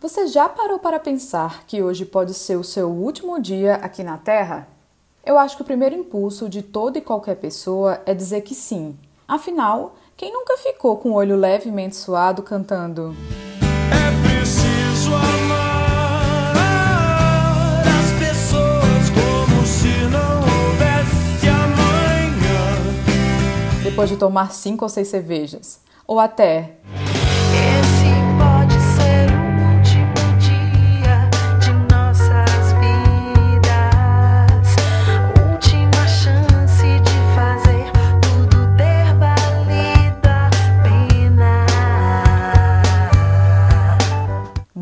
Você já parou para pensar que hoje pode ser o seu último dia aqui na Terra? Eu acho que o primeiro impulso de toda e qualquer pessoa é dizer que sim. Afinal, quem nunca ficou com o olho levemente suado cantando? É preciso amar as pessoas como se não houvesse amanhã. Depois de tomar cinco ou seis cervejas. Ou até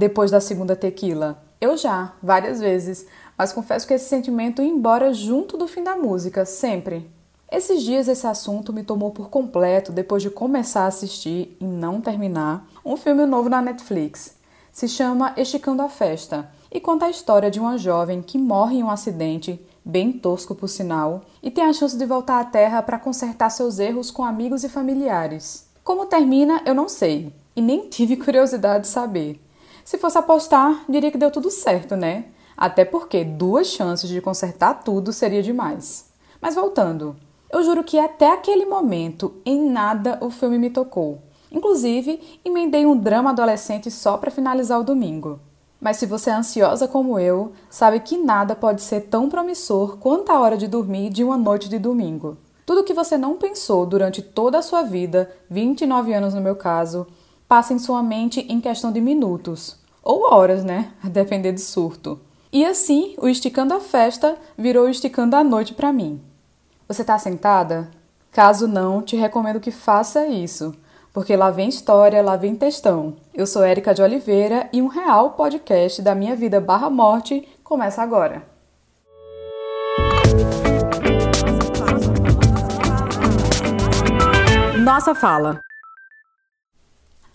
depois da segunda tequila. Eu já, várias vezes, mas confesso que esse sentimento ia embora junto do fim da música, sempre. Esses dias esse assunto me tomou por completo depois de começar a assistir e não terminar um filme novo na Netflix. Se chama Esticando a Festa e conta a história de uma jovem que morre em um acidente, bem tosco por sinal, e tem a chance de voltar à Terra para consertar seus erros com amigos e familiares. Como termina, eu não sei, e nem tive curiosidade de saber. Se fosse apostar, diria que deu tudo certo, né? Até porque duas chances de consertar tudo seria demais. Mas voltando, eu juro que até aquele momento em nada o filme me tocou. Inclusive, emendei um drama adolescente só para finalizar o domingo. Mas se você é ansiosa como eu, sabe que nada pode ser tão promissor quanto a hora de dormir de uma noite de domingo. Tudo que você não pensou durante toda a sua vida, 29 anos no meu caso, passa em sua mente em questão de minutos. Ou horas, né? A depender do surto. E assim, o Esticando a Festa virou Esticando a Noite para mim. Você tá sentada? Caso não, te recomendo que faça isso, porque lá vem história, lá vem textão. Eu sou Érica de Oliveira e um real podcast da minha vida barra morte começa agora. Nossa fala.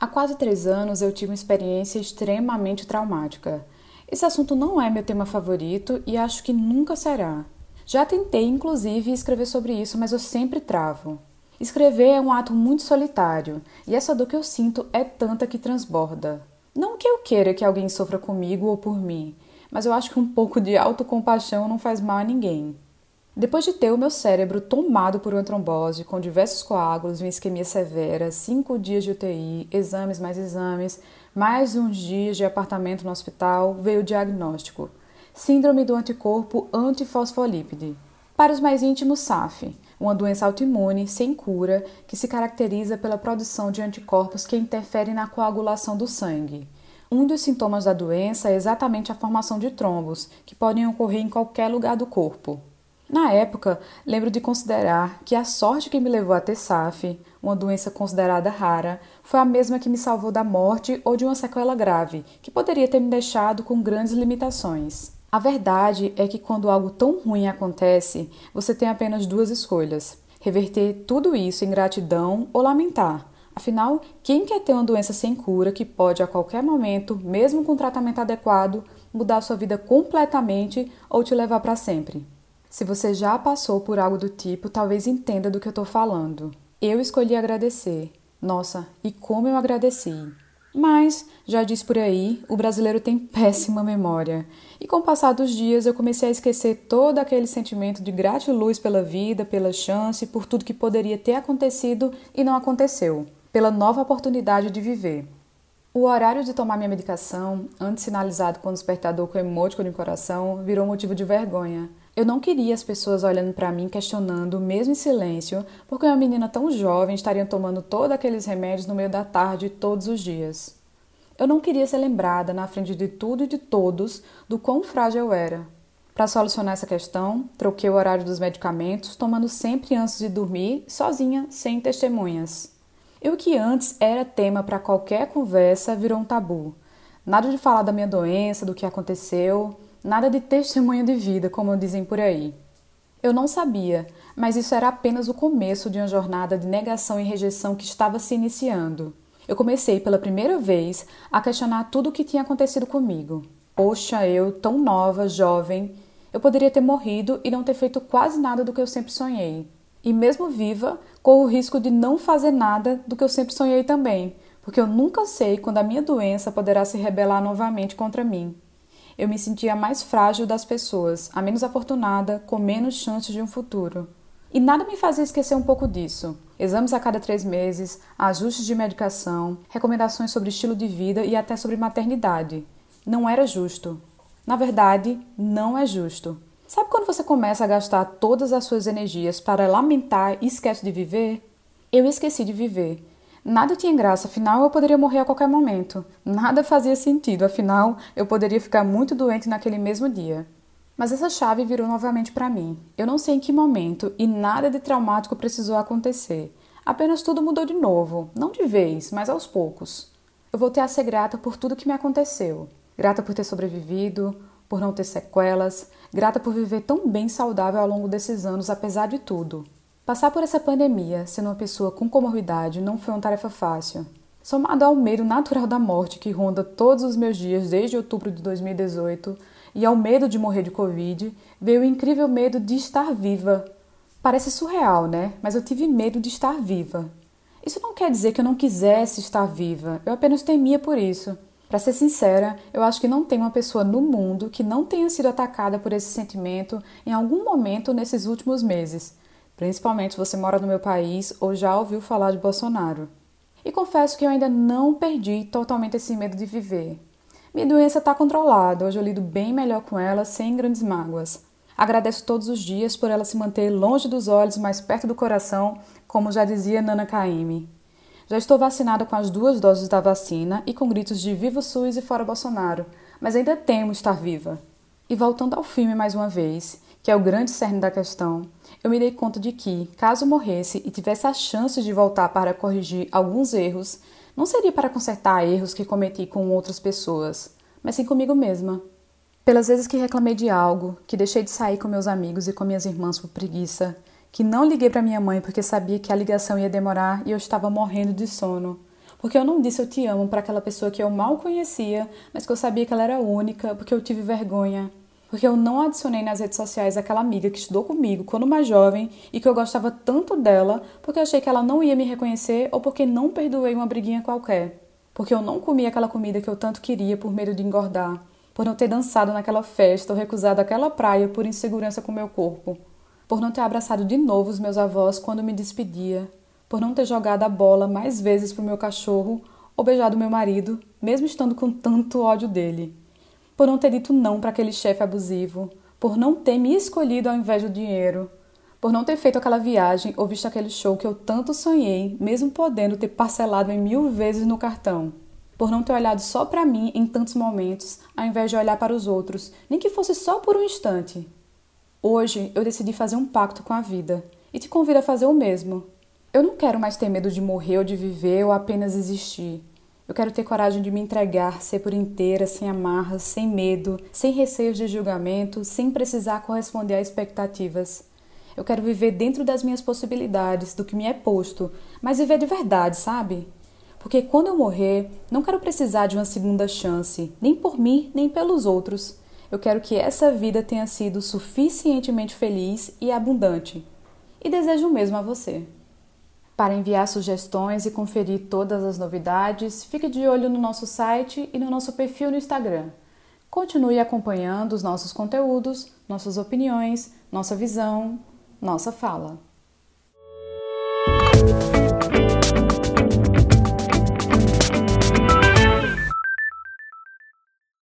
Há quase três anos eu tive uma experiência extremamente traumática. Esse assunto não é meu tema favorito e acho que nunca será. Já tentei, inclusive, escrever sobre isso, mas eu sempre travo. Escrever é um ato muito solitário e essa dor que eu sinto é tanta que transborda. Não que eu queira que alguém sofra comigo ou por mim, mas eu acho que um pouco de autocompaixão não faz mal a ninguém. Depois de ter o meu cérebro tomado por uma trombose, com diversos coágulos uma isquemia severa, cinco dias de UTI, exames mais exames, mais uns dias de apartamento no hospital, veio o diagnóstico: Síndrome do anticorpo antifosfolípide. Para os mais íntimos, SAF, uma doença autoimune sem cura que se caracteriza pela produção de anticorpos que interferem na coagulação do sangue. Um dos sintomas da doença é exatamente a formação de trombos, que podem ocorrer em qualquer lugar do corpo. Na época, lembro de considerar que a sorte que me levou a ter SAF, uma doença considerada rara, foi a mesma que me salvou da morte ou de uma sequela grave, que poderia ter me deixado com grandes limitações. A verdade é que quando algo tão ruim acontece, você tem apenas duas escolhas: reverter tudo isso em gratidão ou lamentar. Afinal, quem quer ter uma doença sem cura que pode a qualquer momento, mesmo com tratamento adequado, mudar sua vida completamente ou te levar para sempre? Se você já passou por algo do tipo, talvez entenda do que eu estou falando. Eu escolhi agradecer. Nossa, e como eu agradeci! Mas, já diz por aí, o brasileiro tem péssima memória. E com o passar dos dias eu comecei a esquecer todo aquele sentimento de gratiluz pela vida, pela chance, por tudo que poderia ter acontecido e não aconteceu, pela nova oportunidade de viver. O horário de tomar minha medicação, antes sinalizado com o despertador com emoticon de coração, virou motivo de vergonha. Eu não queria as pessoas olhando para mim questionando, mesmo em silêncio, porque uma menina tão jovem estaria tomando todos aqueles remédios no meio da tarde todos os dias. Eu não queria ser lembrada na frente de tudo e de todos do quão frágil eu era. Para solucionar essa questão, troquei o horário dos medicamentos, tomando sempre antes de dormir, sozinha, sem testemunhas. E o que antes era tema para qualquer conversa virou um tabu. Nada de falar da minha doença, do que aconteceu, nada de testemunho de vida, como dizem por aí. Eu não sabia, mas isso era apenas o começo de uma jornada de negação e rejeição que estava se iniciando. Eu comecei pela primeira vez a questionar tudo o que tinha acontecido comigo. Poxa, eu, tão nova, jovem, eu poderia ter morrido e não ter feito quase nada do que eu sempre sonhei. E mesmo viva, corro o risco de não fazer nada do que eu sempre sonhei também, porque eu nunca sei quando a minha doença poderá se rebelar novamente contra mim. Eu me sentia mais frágil das pessoas, a menos afortunada, com menos chances de um futuro. E nada me fazia esquecer um pouco disso. Exames a cada três meses, ajustes de medicação, recomendações sobre estilo de vida e até sobre maternidade. Não era justo. Na verdade, não é justo. Sabe quando você começa a gastar todas as suas energias para lamentar e esquece de viver? Eu esqueci de viver. Nada tinha graça, afinal eu poderia morrer a qualquer momento. Nada fazia sentido, afinal eu poderia ficar muito doente naquele mesmo dia. Mas essa chave virou novamente para mim. Eu não sei em que momento e nada de traumático precisou acontecer. Apenas tudo mudou de novo, não de vez, mas aos poucos. Eu voltei a ser grata por tudo que me aconteceu. Grata por ter sobrevivido, por não ter sequelas, grata por viver tão bem saudável ao longo desses anos, apesar de tudo. Passar por essa pandemia, sendo uma pessoa com comorbidade, não foi uma tarefa fácil. Somado ao medo natural da morte que ronda todos os meus dias desde outubro de 2018 e ao medo de morrer de Covid, veio o incrível medo de estar viva. Parece surreal, né? Mas eu tive medo de estar viva. Isso não quer dizer que eu não quisesse estar viva, eu apenas temia por isso. Para ser sincera, eu acho que não tem uma pessoa no mundo que não tenha sido atacada por esse sentimento em algum momento nesses últimos meses, principalmente se você mora no meu país ou já ouviu falar de Bolsonaro. E confesso que eu ainda não perdi totalmente esse medo de viver. Minha doença está controlada, hoje eu lido bem melhor com ela, sem grandes mágoas. Agradeço todos os dias por ela se manter longe dos olhos, mais perto do coração, como já dizia Nana Caymmi. Já estou vacinada com as duas doses da vacina e com gritos de Viva o SUS e fora Bolsonaro, mas ainda temo estar viva. E voltando ao filme mais uma vez, que é o grande cerne da questão, eu me dei conta de que, caso morresse e tivesse a chance de voltar para corrigir alguns erros, não seria para consertar erros que cometi com outras pessoas, mas sim comigo mesma. Pelas vezes que reclamei de algo, que deixei de sair com meus amigos e com minhas irmãs por preguiça, que não liguei para minha mãe porque sabia que a ligação ia demorar e eu estava morrendo de sono. Porque eu não disse eu te amo para aquela pessoa que eu mal conhecia, mas que eu sabia que ela era única, porque eu tive vergonha. Porque eu não adicionei nas redes sociais aquela amiga que estudou comigo quando mais jovem e que eu gostava tanto dela, porque achei que ela não ia me reconhecer ou porque não perdoei uma briguinha qualquer. Porque eu não comi aquela comida que eu tanto queria por medo de engordar. Por não ter dançado naquela festa ou recusado aquela praia por insegurança com meu corpo por não ter abraçado de novo os meus avós quando me despedia, por não ter jogado a bola mais vezes pro meu cachorro ou beijado meu marido, mesmo estando com tanto ódio dele, por não ter dito não para aquele chefe abusivo, por não ter me escolhido ao invés do dinheiro, por não ter feito aquela viagem ou visto aquele show que eu tanto sonhei, mesmo podendo ter parcelado em mil vezes no cartão. Por não ter olhado só para mim em tantos momentos, ao invés de olhar para os outros, nem que fosse só por um instante. Hoje eu decidi fazer um pacto com a vida e te convido a fazer o mesmo. Eu não quero mais ter medo de morrer ou de viver ou apenas existir. Eu quero ter coragem de me entregar, ser por inteira, sem amarras, sem medo, sem receios de julgamento, sem precisar corresponder a expectativas. Eu quero viver dentro das minhas possibilidades, do que me é posto, mas viver de verdade, sabe? Porque quando eu morrer, não quero precisar de uma segunda chance, nem por mim, nem pelos outros. Eu quero que essa vida tenha sido suficientemente feliz e abundante. E desejo o mesmo a você. Para enviar sugestões e conferir todas as novidades, fique de olho no nosso site e no nosso perfil no Instagram. Continue acompanhando os nossos conteúdos, nossas opiniões, nossa visão, nossa fala.